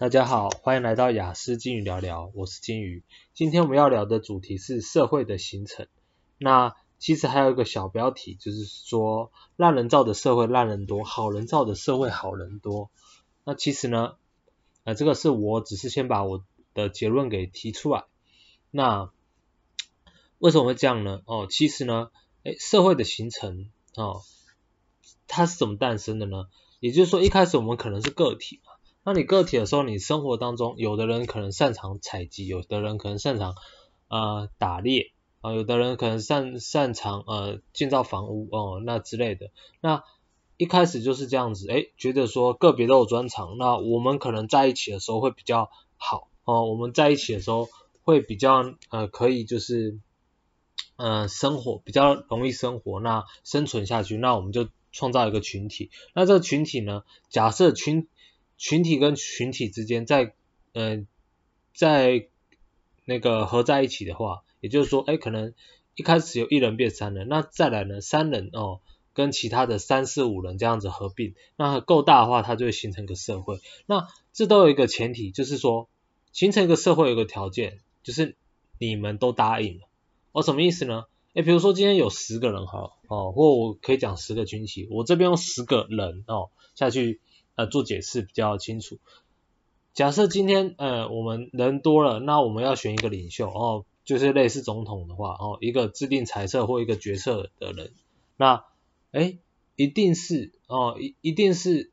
大家好，欢迎来到雅思金鱼聊聊，我是金鱼。今天我们要聊的主题是社会的形成。那其实还有一个小标题，就是说烂人造的社会烂人多，好人造的社会好人多。那其实呢，呃，这个是我只是先把我的结论给提出来。那为什么会这样呢？哦，其实呢，诶，社会的形成哦，它是怎么诞生的呢？也就是说，一开始我们可能是个体那你个体的时候，你生活当中，有的人可能擅长采集，有的人可能擅长呃打猎啊，有的人可能擅擅长呃建造房屋哦、那之类的。那一开始就是这样子，诶，觉得说个别都有专长，那我们可能在一起的时候会比较好哦、我们在一起的时候会比较呃可以就是呃生活比较容易生活，那生存下去，那我们就创造一个群体。那这个群体呢，假设群群体跟群体之间在呃在那个合在一起的话，也就是说，哎，可能一开始有一人变三人，那再来呢，三人哦跟其他的三四五人这样子合并，那够大的话，它就会形成一个社会。那这都有一个前提，就是说形成一个社会有个条件，就是你们都答应了。哦，什么意思呢？哎，比如说今天有十个人哈，哦，或我可以讲十个群体，我这边用十个人哦下去。呃，做解释比较清楚。假设今天呃我们人多了，那我们要选一个领袖哦，就是类似总统的话哦，一个制定裁策或一个决策的人，那诶一定是哦一一定是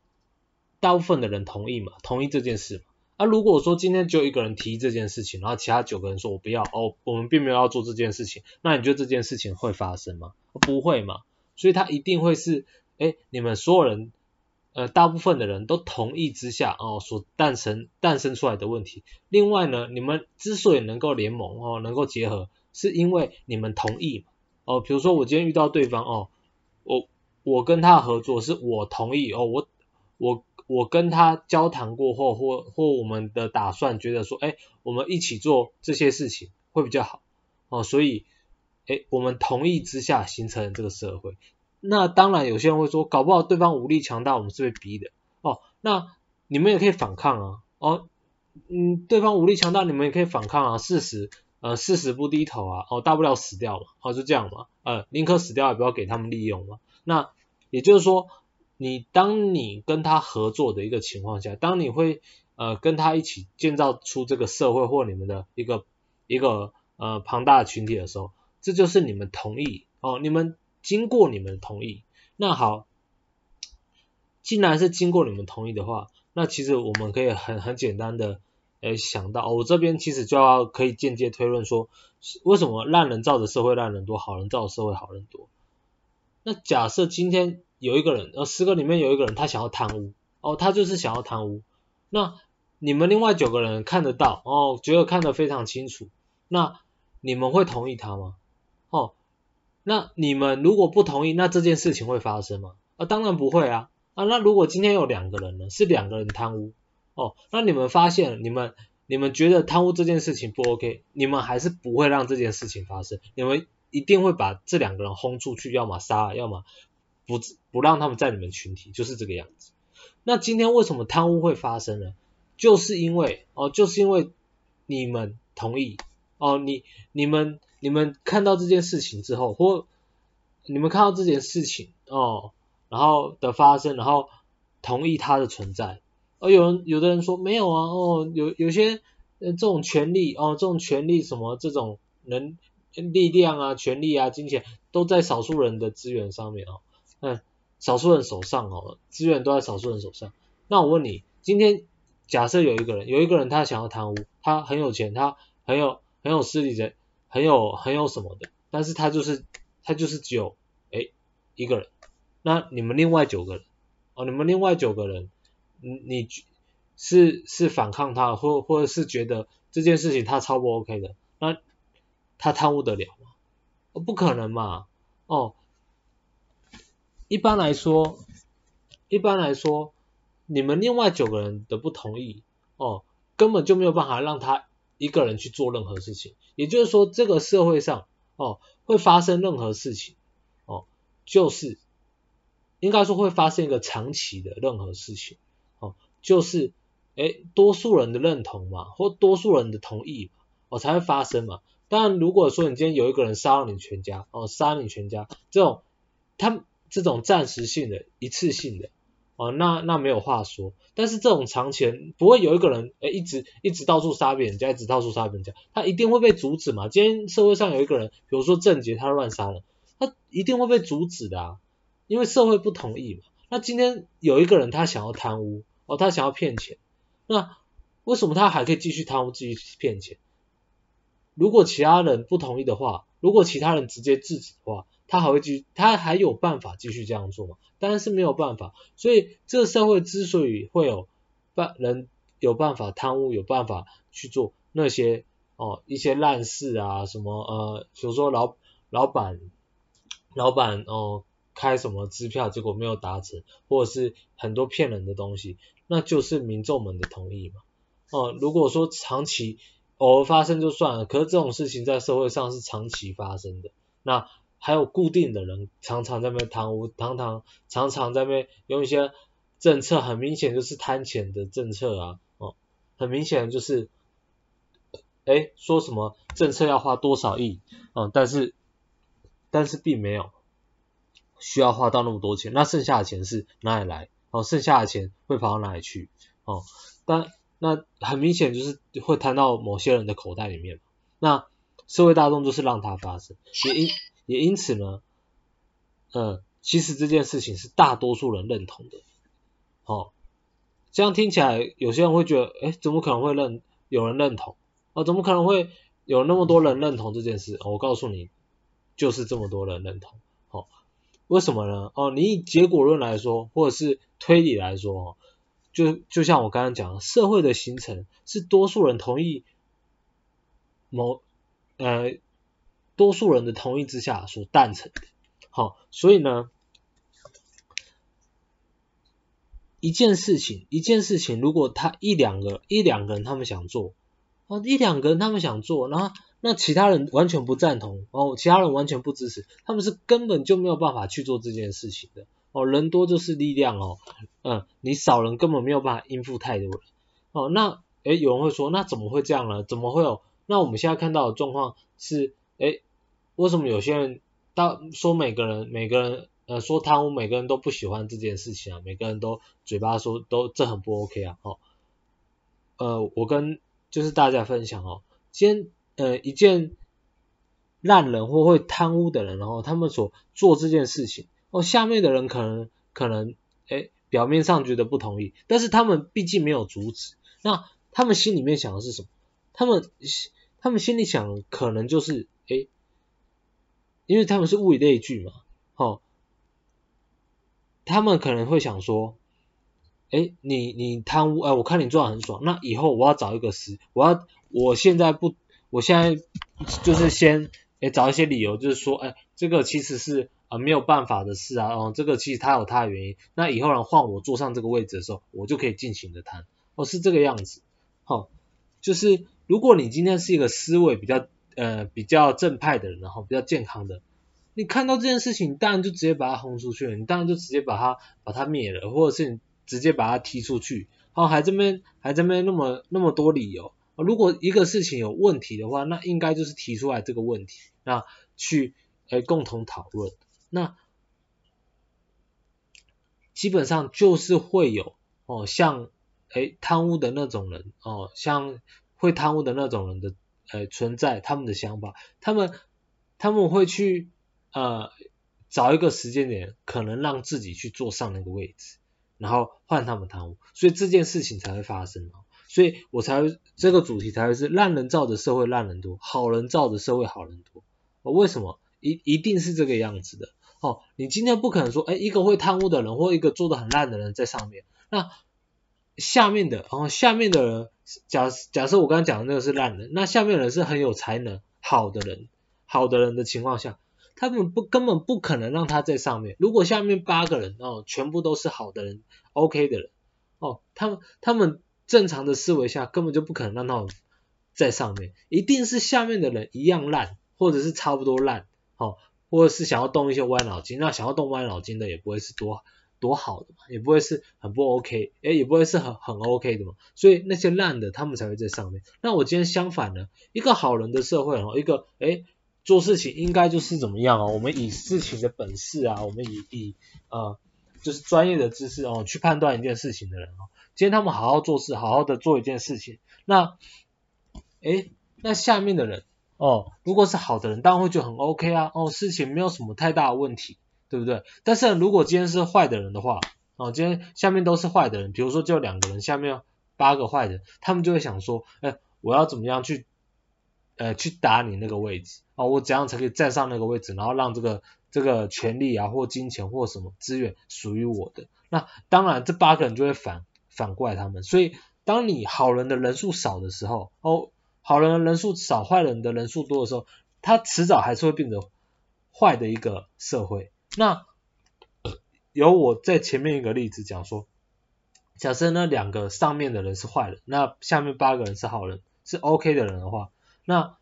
大部分的人同意嘛，同意这件事嘛。啊，如果说今天只有一个人提这件事情，然后其他九个人说我不要哦，我们并没有要做这件事情，那你觉得这件事情会发生吗？不会嘛，所以他一定会是诶你们所有人。呃，大部分的人都同意之下哦，所诞生诞生出来的问题。另外呢，你们之所以能够联盟哦，能够结合，是因为你们同意哦。比如说我今天遇到对方哦，我我跟他合作是我同意哦，我我我跟他交谈过后或或我们的打算觉得说，哎，我们一起做这些事情会比较好哦，所以哎，我们同意之下形成这个社会。那当然，有些人会说，搞不好对方武力强大，我们是被逼的哦。那你们也可以反抗啊，哦，嗯，对方武力强大，你们也可以反抗啊，誓死呃誓死不低头啊，哦，大不了死掉嘛，哦，就这样嘛，呃，宁可死掉也不要给他们利用嘛。那也就是说，你当你跟他合作的一个情况下，当你会呃跟他一起建造出这个社会或你们的一个一个呃庞大的群体的时候，这就是你们同意哦，你们。经过你们同意，那好，既然是经过你们同意的话，那其实我们可以很很简单的诶想到，我这边其实就要可以间接推论说，为什么烂人造的社会烂人多，好人造的社会好人多？那假设今天有一个人，呃，十个里面有一个人他想要贪污，哦，他就是想要贪污，那你们另外九个人看得到，哦，觉得看得非常清楚，那你们会同意他吗？哦。那你们如果不同意，那这件事情会发生吗？啊，当然不会啊。啊，那如果今天有两个人呢，是两个人贪污，哦，那你们发现，你们你们觉得贪污这件事情不 OK，你们还是不会让这件事情发生，你们一定会把这两个人轰出去，要么杀，要么不不让他们在你们群体，就是这个样子。那今天为什么贪污会发生呢？就是因为哦，就是因为你们同意。哦，你你们你们看到这件事情之后，或你们看到这件事情哦，然后的发生，然后同意它的存在。哦，有人有的人说没有啊，哦，有有些这种权利哦，这种权利什么这种能力量啊、权利啊、金钱都在少数人的资源上面哦，嗯，少数人手上哦，资源都在少数人手上。那我问你，今天假设有一个人，有一个人他想要贪污，他很有钱，他很有。很有势力的，很有很有什么的，但是他就是他就是只有诶一个人，那你们另外九个人哦，你们另外九个人，你你是是反抗他，或或者是觉得这件事情他超不 OK 的，那他贪污得了吗？不可能嘛，哦，一般来说，一般来说，你们另外九个人的不同意，哦，根本就没有办法让他。一个人去做任何事情，也就是说，这个社会上哦会发生任何事情哦，就是应该说会发生一个长期的任何事情哦，就是哎，多数人的认同嘛，或多数人的同意嘛，哦，才会发生嘛。当然，如果说你今天有一个人杀了你全家，哦，杀你全家，这种他这种暂时性的、一次性的，哦，那那没有话说。但是这种藏钱不会有一个人，哎，一直一直到处杀别人家，一直到处杀别人家，他一定会被阻止嘛。今天社会上有一个人，比如说郑捷，他乱杀人，他一定会被阻止的啊，因为社会不同意嘛。那今天有一个人他想要贪污，哦，他想要骗钱，那为什么他还可以继续贪污、继续骗钱？如果其他人不同意的话，如果其他人直接制止的话，他还会继续，他还有办法继续这样做吗？当然是没有办法。所以这个社会之所以会有办人有办法贪污，有办法去做那些哦一些烂事啊，什么呃，比如说老老板老板哦开什么支票结果没有达成，或者是很多骗人的东西，那就是民众们的同意嘛。哦，如果说长期偶尔发生就算了，可是这种事情在社会上是长期发生的。那还有固定的人常常在那边贪污，常常常常在那边用一些政策，很明显就是贪钱的政策啊，哦，很明显就是，哎，说什么政策要花多少亿，嗯，但是但是并没有需要花到那么多钱，那剩下的钱是哪里来？哦，剩下的钱会跑到哪里去？哦，但。那很明显就是会摊到某些人的口袋里面，那社会大众就是让它发生，也因也因此呢，呃，其实这件事情是大多数人认同的，哦，这样听起来有些人会觉得，哎，怎么可能会认有人认同？哦，怎么可能会有那么多人认同这件事？我告诉你，就是这么多人认同，哦，为什么呢？哦，你以结果论来说，或者是推理来说，就就像我刚刚讲，社会的形成是多数人同意某呃多数人的同意之下所诞成的。好，所以呢，一件事情一件事情，如果他一两个一两个人他们想做，哦一两个人他们想做，然后那其他人完全不赞同，哦其他人完全不支持，他们是根本就没有办法去做这件事情的。哦，人多就是力量哦，嗯，你少人根本没有办法应付太多人。哦，那，诶，有人会说，那怎么会这样呢？怎么会有？那我们现在看到的状况是，诶，为什么有些人到说每个人每个人呃说贪污，每个人都不喜欢这件事情啊？每个人都嘴巴说都这很不 OK 啊？哦，呃，我跟就是大家分享哦，先呃一件烂人或会贪污的人，然后他们所做这件事情。哦，下面的人可能可能，哎，表面上觉得不同意，但是他们毕竟没有阻止，那他们心里面想的是什么？他们他们心里想可能就是，哎，因为他们是物以类聚嘛，哦，他们可能会想说，哎，你你贪污，哎，我看你做的很爽，那以后我要找一个事，我要我现在不，我现在就是先，哎，找一些理由，就是说，哎，这个其实是。啊，没有办法的事啊，哦，这个其实他有他的原因。那以后人换我坐上这个位置的时候，我就可以尽情的谈。哦，是这个样子。好、哦，就是如果你今天是一个思维比较呃比较正派的人，然后比较健康的，你看到这件事情，当然就直接把他轰出去了，你当然就直接把他把他灭了，或者是你直接把他踢出去。哦，还这边还这边那么那么多理由。如果一个事情有问题的话，那应该就是提出来这个问题，那去诶共同讨论。那基本上就是会有哦，像诶贪污的那种人哦，像会贪污的那种人的呃存在，他们的想法，他们他们会去呃找一个时间点，可能让自己去坐上那个位置，然后换他们贪污，所以这件事情才会发生哦，所以我才会这个主题才会是烂人造的社会烂人多，好人造的社会好人多，为什么？一一定是这个样子的。哦，你今天不可能说，哎，一个会贪污的人或一个做的很烂的人在上面，那下面的，然哦，下面的人，假假设我刚刚讲的那个是烂人，那下面人是很有才能、好的人，好的人的情况下，他们不根本不可能让他在上面。如果下面八个人哦，全部都是好的人，OK 的人，哦，他们他们正常的思维下根本就不可能让他在上面，一定是下面的人一样烂，或者是差不多烂，哦。或者是想要动一些歪脑筋，那想要动歪脑筋的也不会是多多好的嘛，也不会是很不 OK，诶，也不会是很很 OK 的嘛，所以那些烂的他们才会在上面。那我今天相反呢，一个好人的社会哦，一个诶做事情应该就是怎么样哦，我们以事情的本事啊，我们以以呃就是专业的知识哦去判断一件事情的人哦，今天他们好好做事，好好的做一件事情，那诶那下面的人哦，如果是好的人，当然会觉得很 OK 啊，哦事情没有什么太大的问题。对不对？但是如果今天是坏的人的话，哦，今天下面都是坏的人，比如说就两个人，下面八个坏人，他们就会想说，哎，我要怎么样去，呃，去打你那个位置，哦，我怎样才可以站上那个位置，然后让这个这个权力啊或金钱或什么资源属于我的？那当然，这八个人就会反反过来他们。所以，当你好人的人数少的时候，哦，好人的人数少，坏人的人数多的时候，他迟早还是会变得坏的一个社会。那有我在前面一个例子讲说，假设那两个上面的人是坏人，那下面八个人是好人，是 OK 的人的话，那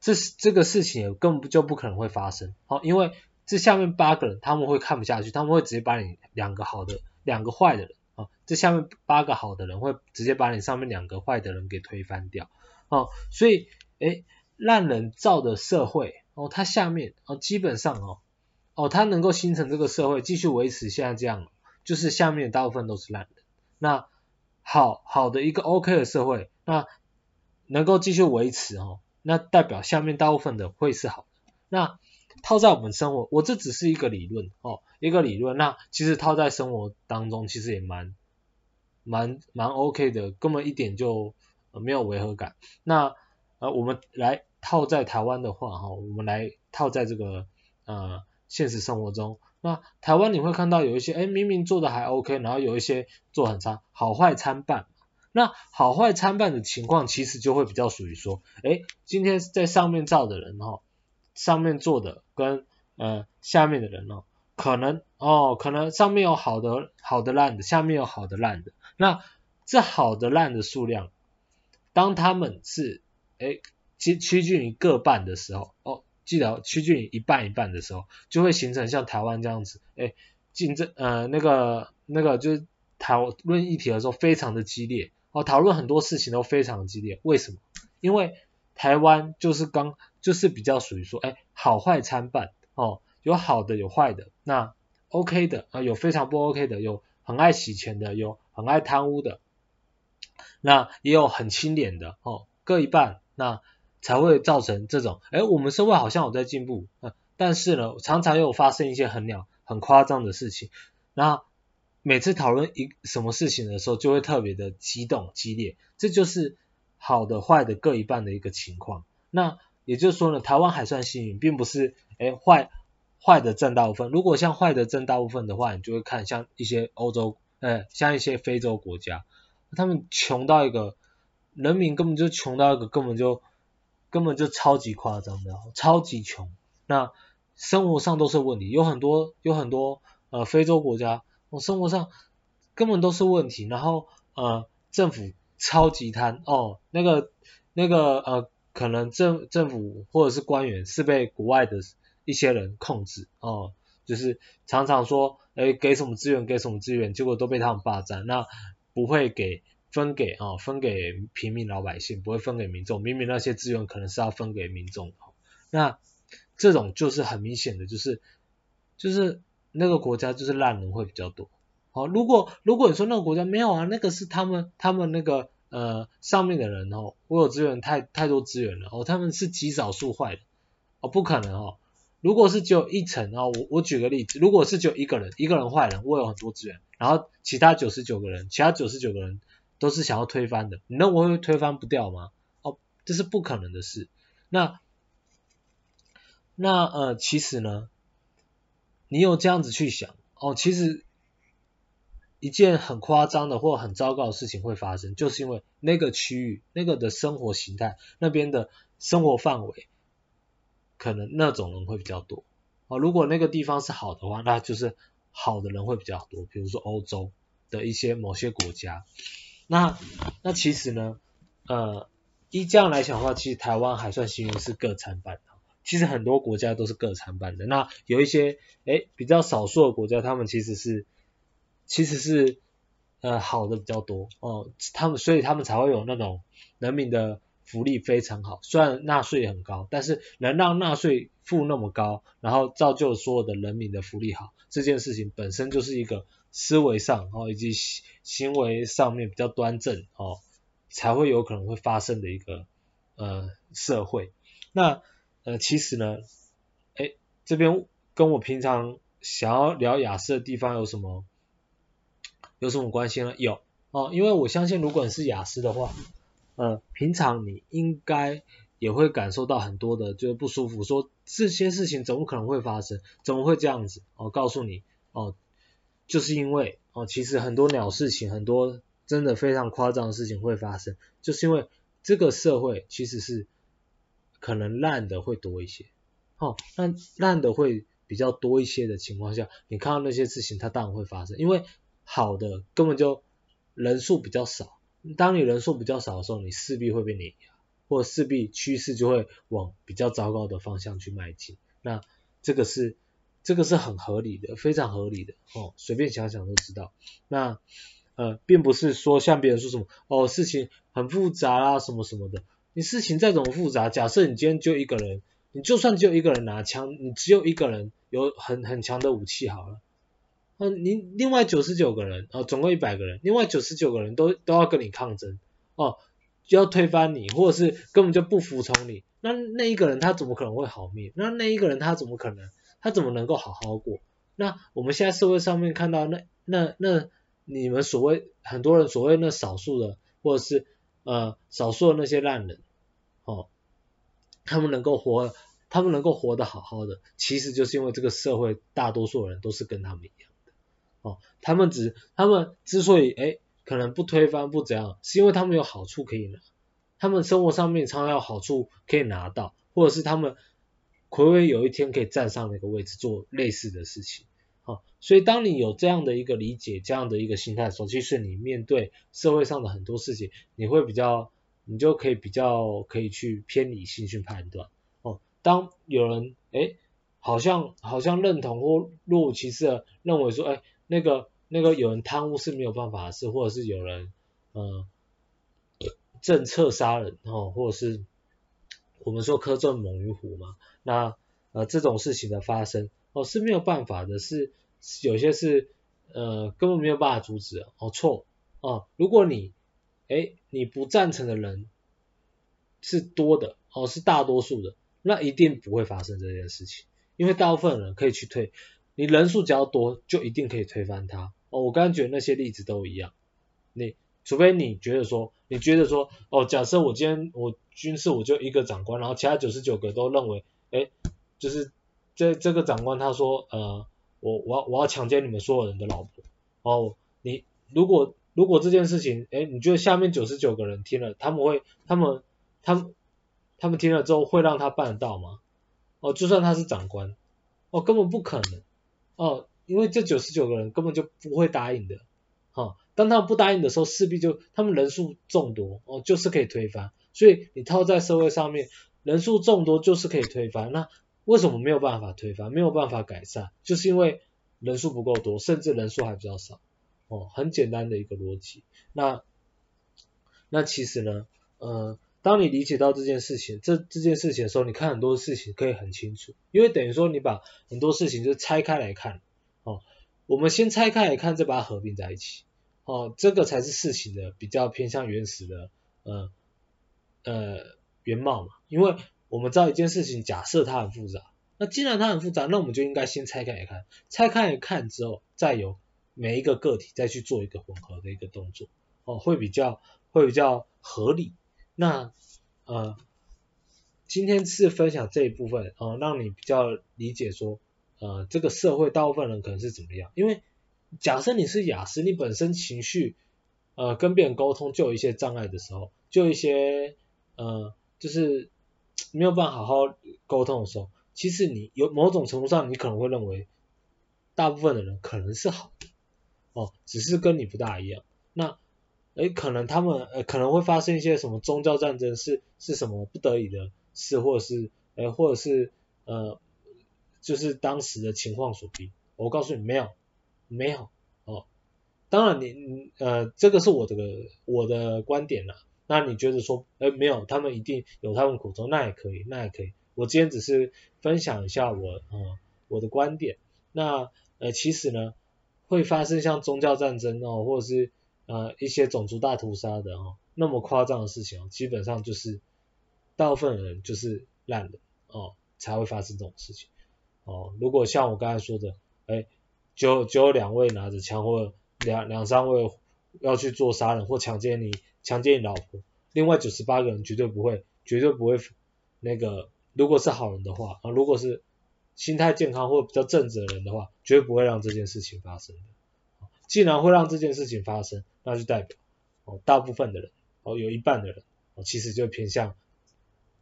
这这个事情也根本就不可能会发生，好，因为这下面八个人他们会看不下去，他们会直接把你两个好的，两个坏的人，啊，这下面八个好的人会直接把你上面两个坏的人给推翻掉，哦，所以，诶，烂人造的社会，哦，它下面，哦，基本上，哦。哦，它能够形成这个社会，继续维持现在这样，就是下面大部分都是烂的。那好好的一个 OK 的社会，那能够继续维持哦，那代表下面大部分的会是好的。那套在我们生活，我这只是一个理论哦，一个理论。那其实套在生活当中，其实也蛮蛮蛮 OK 的，根本一点就没有违和感。那呃，我们来套在台湾的话哈，我们来套在这个呃。现实生活中，那台湾你会看到有一些，哎，明明做的还 OK，然后有一些做很差，好坏参半。那好坏参半的情况，其实就会比较属于说，哎，今天在上面造的人哦，上面做的跟呃下面的人哦，可能哦，可能上面有好的好的烂的，下面有好的烂的。那这好的烂的数量，当他们是哎趋趋近于各半的时候，哦。记得趋近一半一半的时候，就会形成像台湾这样子，哎，竞争呃那个那个就是讨论议题的时候非常的激烈，哦，讨论很多事情都非常激烈。为什么？因为台湾就是刚就是比较属于说，哎，好坏参半，哦，有好的有坏的，那 OK 的啊有非常不 OK 的，有很爱洗钱的，有很爱贪污的，那也有很清廉的，哦，各一半，那。才会造成这种，哎，我们社会好像有在进步，嗯，但是呢，常常又发生一些很鸟、很夸张的事情，那每次讨论一什么事情的时候，就会特别的激动、激烈，这就是好的、坏的各一半的一个情况。那也就是说呢，台湾还算幸运，并不是，哎，坏坏的占大部分。如果像坏的占大部分的话，你就会看像一些欧洲，呃，像一些非洲国家，他们穷到一个，人民根本就穷到一个根本就。根本就超级夸张的，超级穷，那生活上都是问题，有很多有很多呃非洲国家，我生活上根本都是问题，然后呃政府超级贪哦，那个那个呃可能政政府或者是官员是被国外的一些人控制哦，就是常常说诶给什么资源给什么资源，结果都被他们霸占，那不会给。分给啊、哦，分给平民老百姓，不会分给民众。明明那些资源可能是要分给民众的，那这种就是很明显的，就是就是那个国家就是烂人会比较多。好、哦，如果如果你说那个国家没有啊，那个是他们他们那个呃上面的人哦，我有资源太太多资源了哦，他们是极少数坏的哦，不可能哦。如果是只有一层啊，我我举个例子，如果是只有一个人，一个人坏人，我有很多资源，然后其他九十九个人，其他九十九个人。都是想要推翻的，你认为会推翻不掉吗？哦，这是不可能的事。那那呃，其实呢，你有这样子去想，哦，其实一件很夸张的或很糟糕的事情会发生，就是因为那个区域、那个的生活形态、那边的生活范围，可能那种人会比较多。哦，如果那个地方是好的话，那就是好的人会比较多，比如说欧洲的一些某些国家。那那其实呢，呃，依这样来讲的话，其实台湾还算幸运是各参半的。其实很多国家都是各参半的。那有一些诶比较少数的国家，他们其实是其实是呃好的比较多哦，他们所以他们才会有那种人民的福利非常好，虽然纳税很高，但是能让纳税付那么高，然后造就所有的人民的福利好，这件事情本身就是一个思维上哦以及行为上面比较端正哦，才会有可能会发生的一个呃社会。那呃其实呢，哎这边跟我平常想要聊雅思的地方有什么有什么关系呢？有哦，因为我相信如果你是雅思的话，呃平常你应该也会感受到很多的就是不舒服，说这些事情怎么可能会发生？怎么会这样子？我、哦、告诉你哦，就是因为哦，其实很多鸟事情，很多真的非常夸张的事情会发生，就是因为这个社会其实是可能烂的会多一些。哦，那烂的会比较多一些的情况下，你看到那些事情，它当然会发生，因为好的根本就人数比较少。当你人数比较少的时候，你势必会被碾压。或势必趋势就会往比较糟糕的方向去迈进，那这个是这个是很合理的，非常合理的哦，随便想想都知道。那呃，并不是说像别人说什么哦，事情很复杂啊什么什么的，你事情再怎么复杂，假设你今天就一个人，你就算只有一个人拿枪，你只有一个人有很很强的武器好了，那、你另外九十九个人哦，总共一百个人，另外九十九个人都都要跟你抗争哦。就要推翻你，或者是根本就不服从你，那那一个人他怎么可能会好命？那那一个人他怎么可能？他怎么能够好好过？那我们现在社会上面看到那那那你们所谓很多人所谓那少数的，或者是呃少数的那些烂人，哦，他们能够活，他们能够活得好好的，其实就是因为这个社会大多数人都是跟他们一样的，哦，他们只他们之所以诶可能不推翻不怎样，是因为他们有好处可以拿，他们生活上面常常有好处可以拿到，或者是他们睽违有一天可以站上那个位置做类似的事情，好，所以当你有这样的一个理解，这样的一个心态的时候，其实你面对社会上的很多事情，你会比较，你就可以比较可以去偏理性去判断，哦，当有人诶好像好像认同或若无其事的认为说，诶那个。那个有人贪污是没有办法的事，或者是有人呃政策杀人哦，或者是我们说苛政猛于虎嘛，那呃这种事情的发生哦是没有办法的，是有些是呃根本没有办法阻止哦错哦，如果你诶你不赞成的人是多的哦是大多数的，那一定不会发生这件事情，因为大部分人可以去推，你人数只要多就一定可以推翻它。哦，我刚刚举的那些例子都一样，你除非你觉得说，你觉得说，哦，假设我今天我军事我就一个长官，然后其他九十九个都认为，哎，就是这这个长官他说，呃，我我要我要强奸你们所有人的老婆，哦，你如果如果这件事情，哎，你觉得下面九十九个人听了，他们会他们他们他们听了之后会让他办得到吗？哦，就算他是长官，哦，根本不可能，哦。因为这九十九个人根本就不会答应的，哈、哦，当他们不答应的时候，势必就他们人数众多，哦，就是可以推翻。所以你套在社会上面，人数众多就是可以推翻。那为什么没有办法推翻，没有办法改善？就是因为人数不够多，甚至人数还比较少，哦，很简单的一个逻辑。那那其实呢，呃，当你理解到这件事情，这这件事情的时候，你看很多事情可以很清楚，因为等于说你把很多事情就拆开来看。哦，我们先拆开来看，再把它合并在一起。哦，这个才是事情的比较偏向原始的，呃呃原貌嘛。因为我们知道一件事情，假设它很复杂，那既然它很复杂，那我们就应该先拆开来看。拆开来看之后，再由每一个个体再去做一个混合的一个动作，哦，会比较会比较合理。那呃，今天是分享这一部分，哦，让你比较理解说。呃，这个社会大部分人可能是怎么样？因为假设你是雅思，你本身情绪呃跟别人沟通就有一些障碍的时候，就一些呃就是没有办法好好沟通的时候，其实你有某种程度上，你可能会认为大部分的人可能是好的哦，只是跟你不大一样。那诶可能他们呃可能会发生一些什么宗教战争是是什么不得已的事，或者是呃或者是呃。就是当时的情况所逼，我告诉你没有，没有哦，当然你呃这个是我的我的观点啦，那你觉得说哎没有他们一定有他们苦衷，那也可以那也可以，我今天只是分享一下我呃我的观点，那呃其实呢会发生像宗教战争哦或者是呃一些种族大屠杀的哦那么夸张的事情哦，基本上就是大部分人就是烂的哦才会发生这种事情。哦，如果像我刚才说的哎。就就有两位拿着枪，或两两三位要去做杀人或强奸你，强奸你老婆，另外九十八个人绝对不会，绝对不会那个，如果是好人的话啊，如果是心态健康或比较正直的人的话，绝对不会让这件事情发生的。既然会让这件事情发生，那就代表哦，大部分的人哦，有一半的人哦，其实就偏向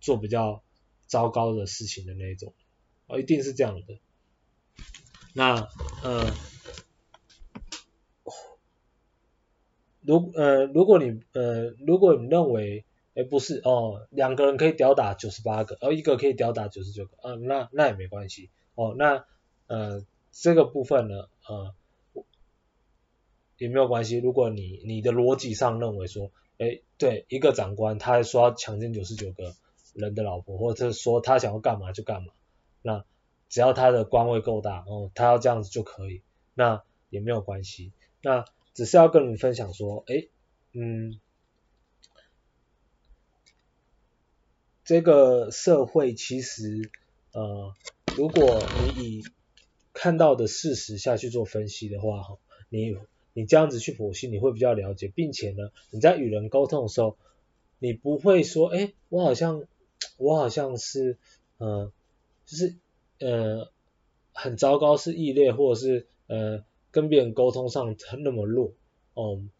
做比较糟糕的事情的那一种哦，一定是这样的。那呃，如呃如果你呃如果你认为诶不是哦，两个人可以吊打九十八个，而、哦、一个可以吊打九十九个，啊、呃、那那也没关系哦，那呃这个部分呢呃也没有关系，如果你你的逻辑上认为说，诶对一个长官他还说要强奸九十九个人的老婆，或者说他想要干嘛就干嘛，那。只要他的官位够大，哦，他要这样子就可以，那也没有关系，那只是要跟你分享说，诶，嗯，这个社会其实，呃，如果你以看到的事实下去做分析的话，哈，你你这样子去剖析，你会比较了解，并且呢，你在与人沟通的时候，你不会说，诶，我好像，我好像是，呃，就是。呃，很糟糕，是异类，或者是呃，跟别人沟通上那么弱，哦、嗯，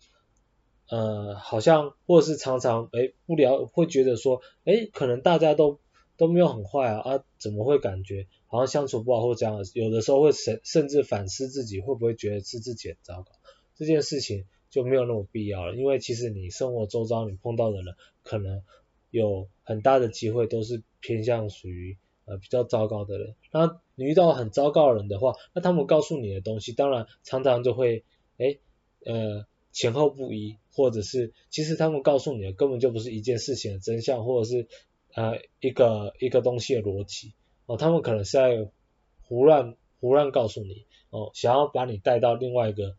呃，好像或者是常常哎不聊，会觉得说，哎，可能大家都都没有很坏啊，啊，怎么会感觉好像相处不好或这样？有的时候会甚甚至反思自己，会不会觉得是自己很糟糕？这件事情就没有那么必要了，因为其实你生活周遭你碰到的人，可能有很大的机会都是偏向属于。呃，比较糟糕的人，那你遇到很糟糕的人的话，那他们告诉你的东西，当然常常就会，诶，呃，前后不一，或者是其实他们告诉你的根本就不是一件事情的真相，或者是呃一个一个东西的逻辑，哦，他们可能是在胡乱胡乱告诉你，哦，想要把你带到另外一个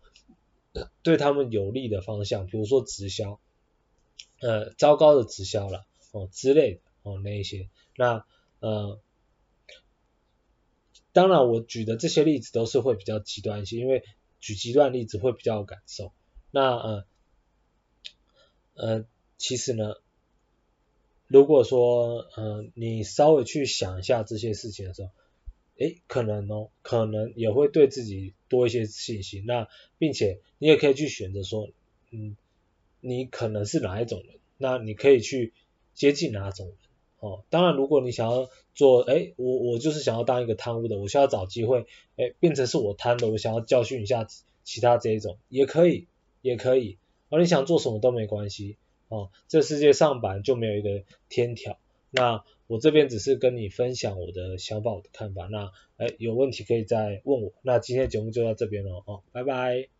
对他们有利的方向，比如说直销，呃，糟糕的直销了，哦之类的，哦那一些，那呃。当然，我举的这些例子都是会比较极端一些，因为举极端例子会比较有感受。那呃呃，其实呢，如果说呃你稍微去想一下这些事情的时候，诶，可能哦，可能也会对自己多一些信心。那并且你也可以去选择说，嗯，你可能是哪一种人，那你可以去接近哪种人。哦，当然，如果你想要做，哎，我我就是想要当一个贪污的，我需要找机会，哎，变成是我贪的，我想要教训一下其他这一种，也可以，也可以，而、你想做什么都没关系，哦，这世界上本来就没有一个天条，那我这边只是跟你分享我的想法，我的看法，那，哎，有问题可以再问我，那今天节目就到这边了，哦，拜拜。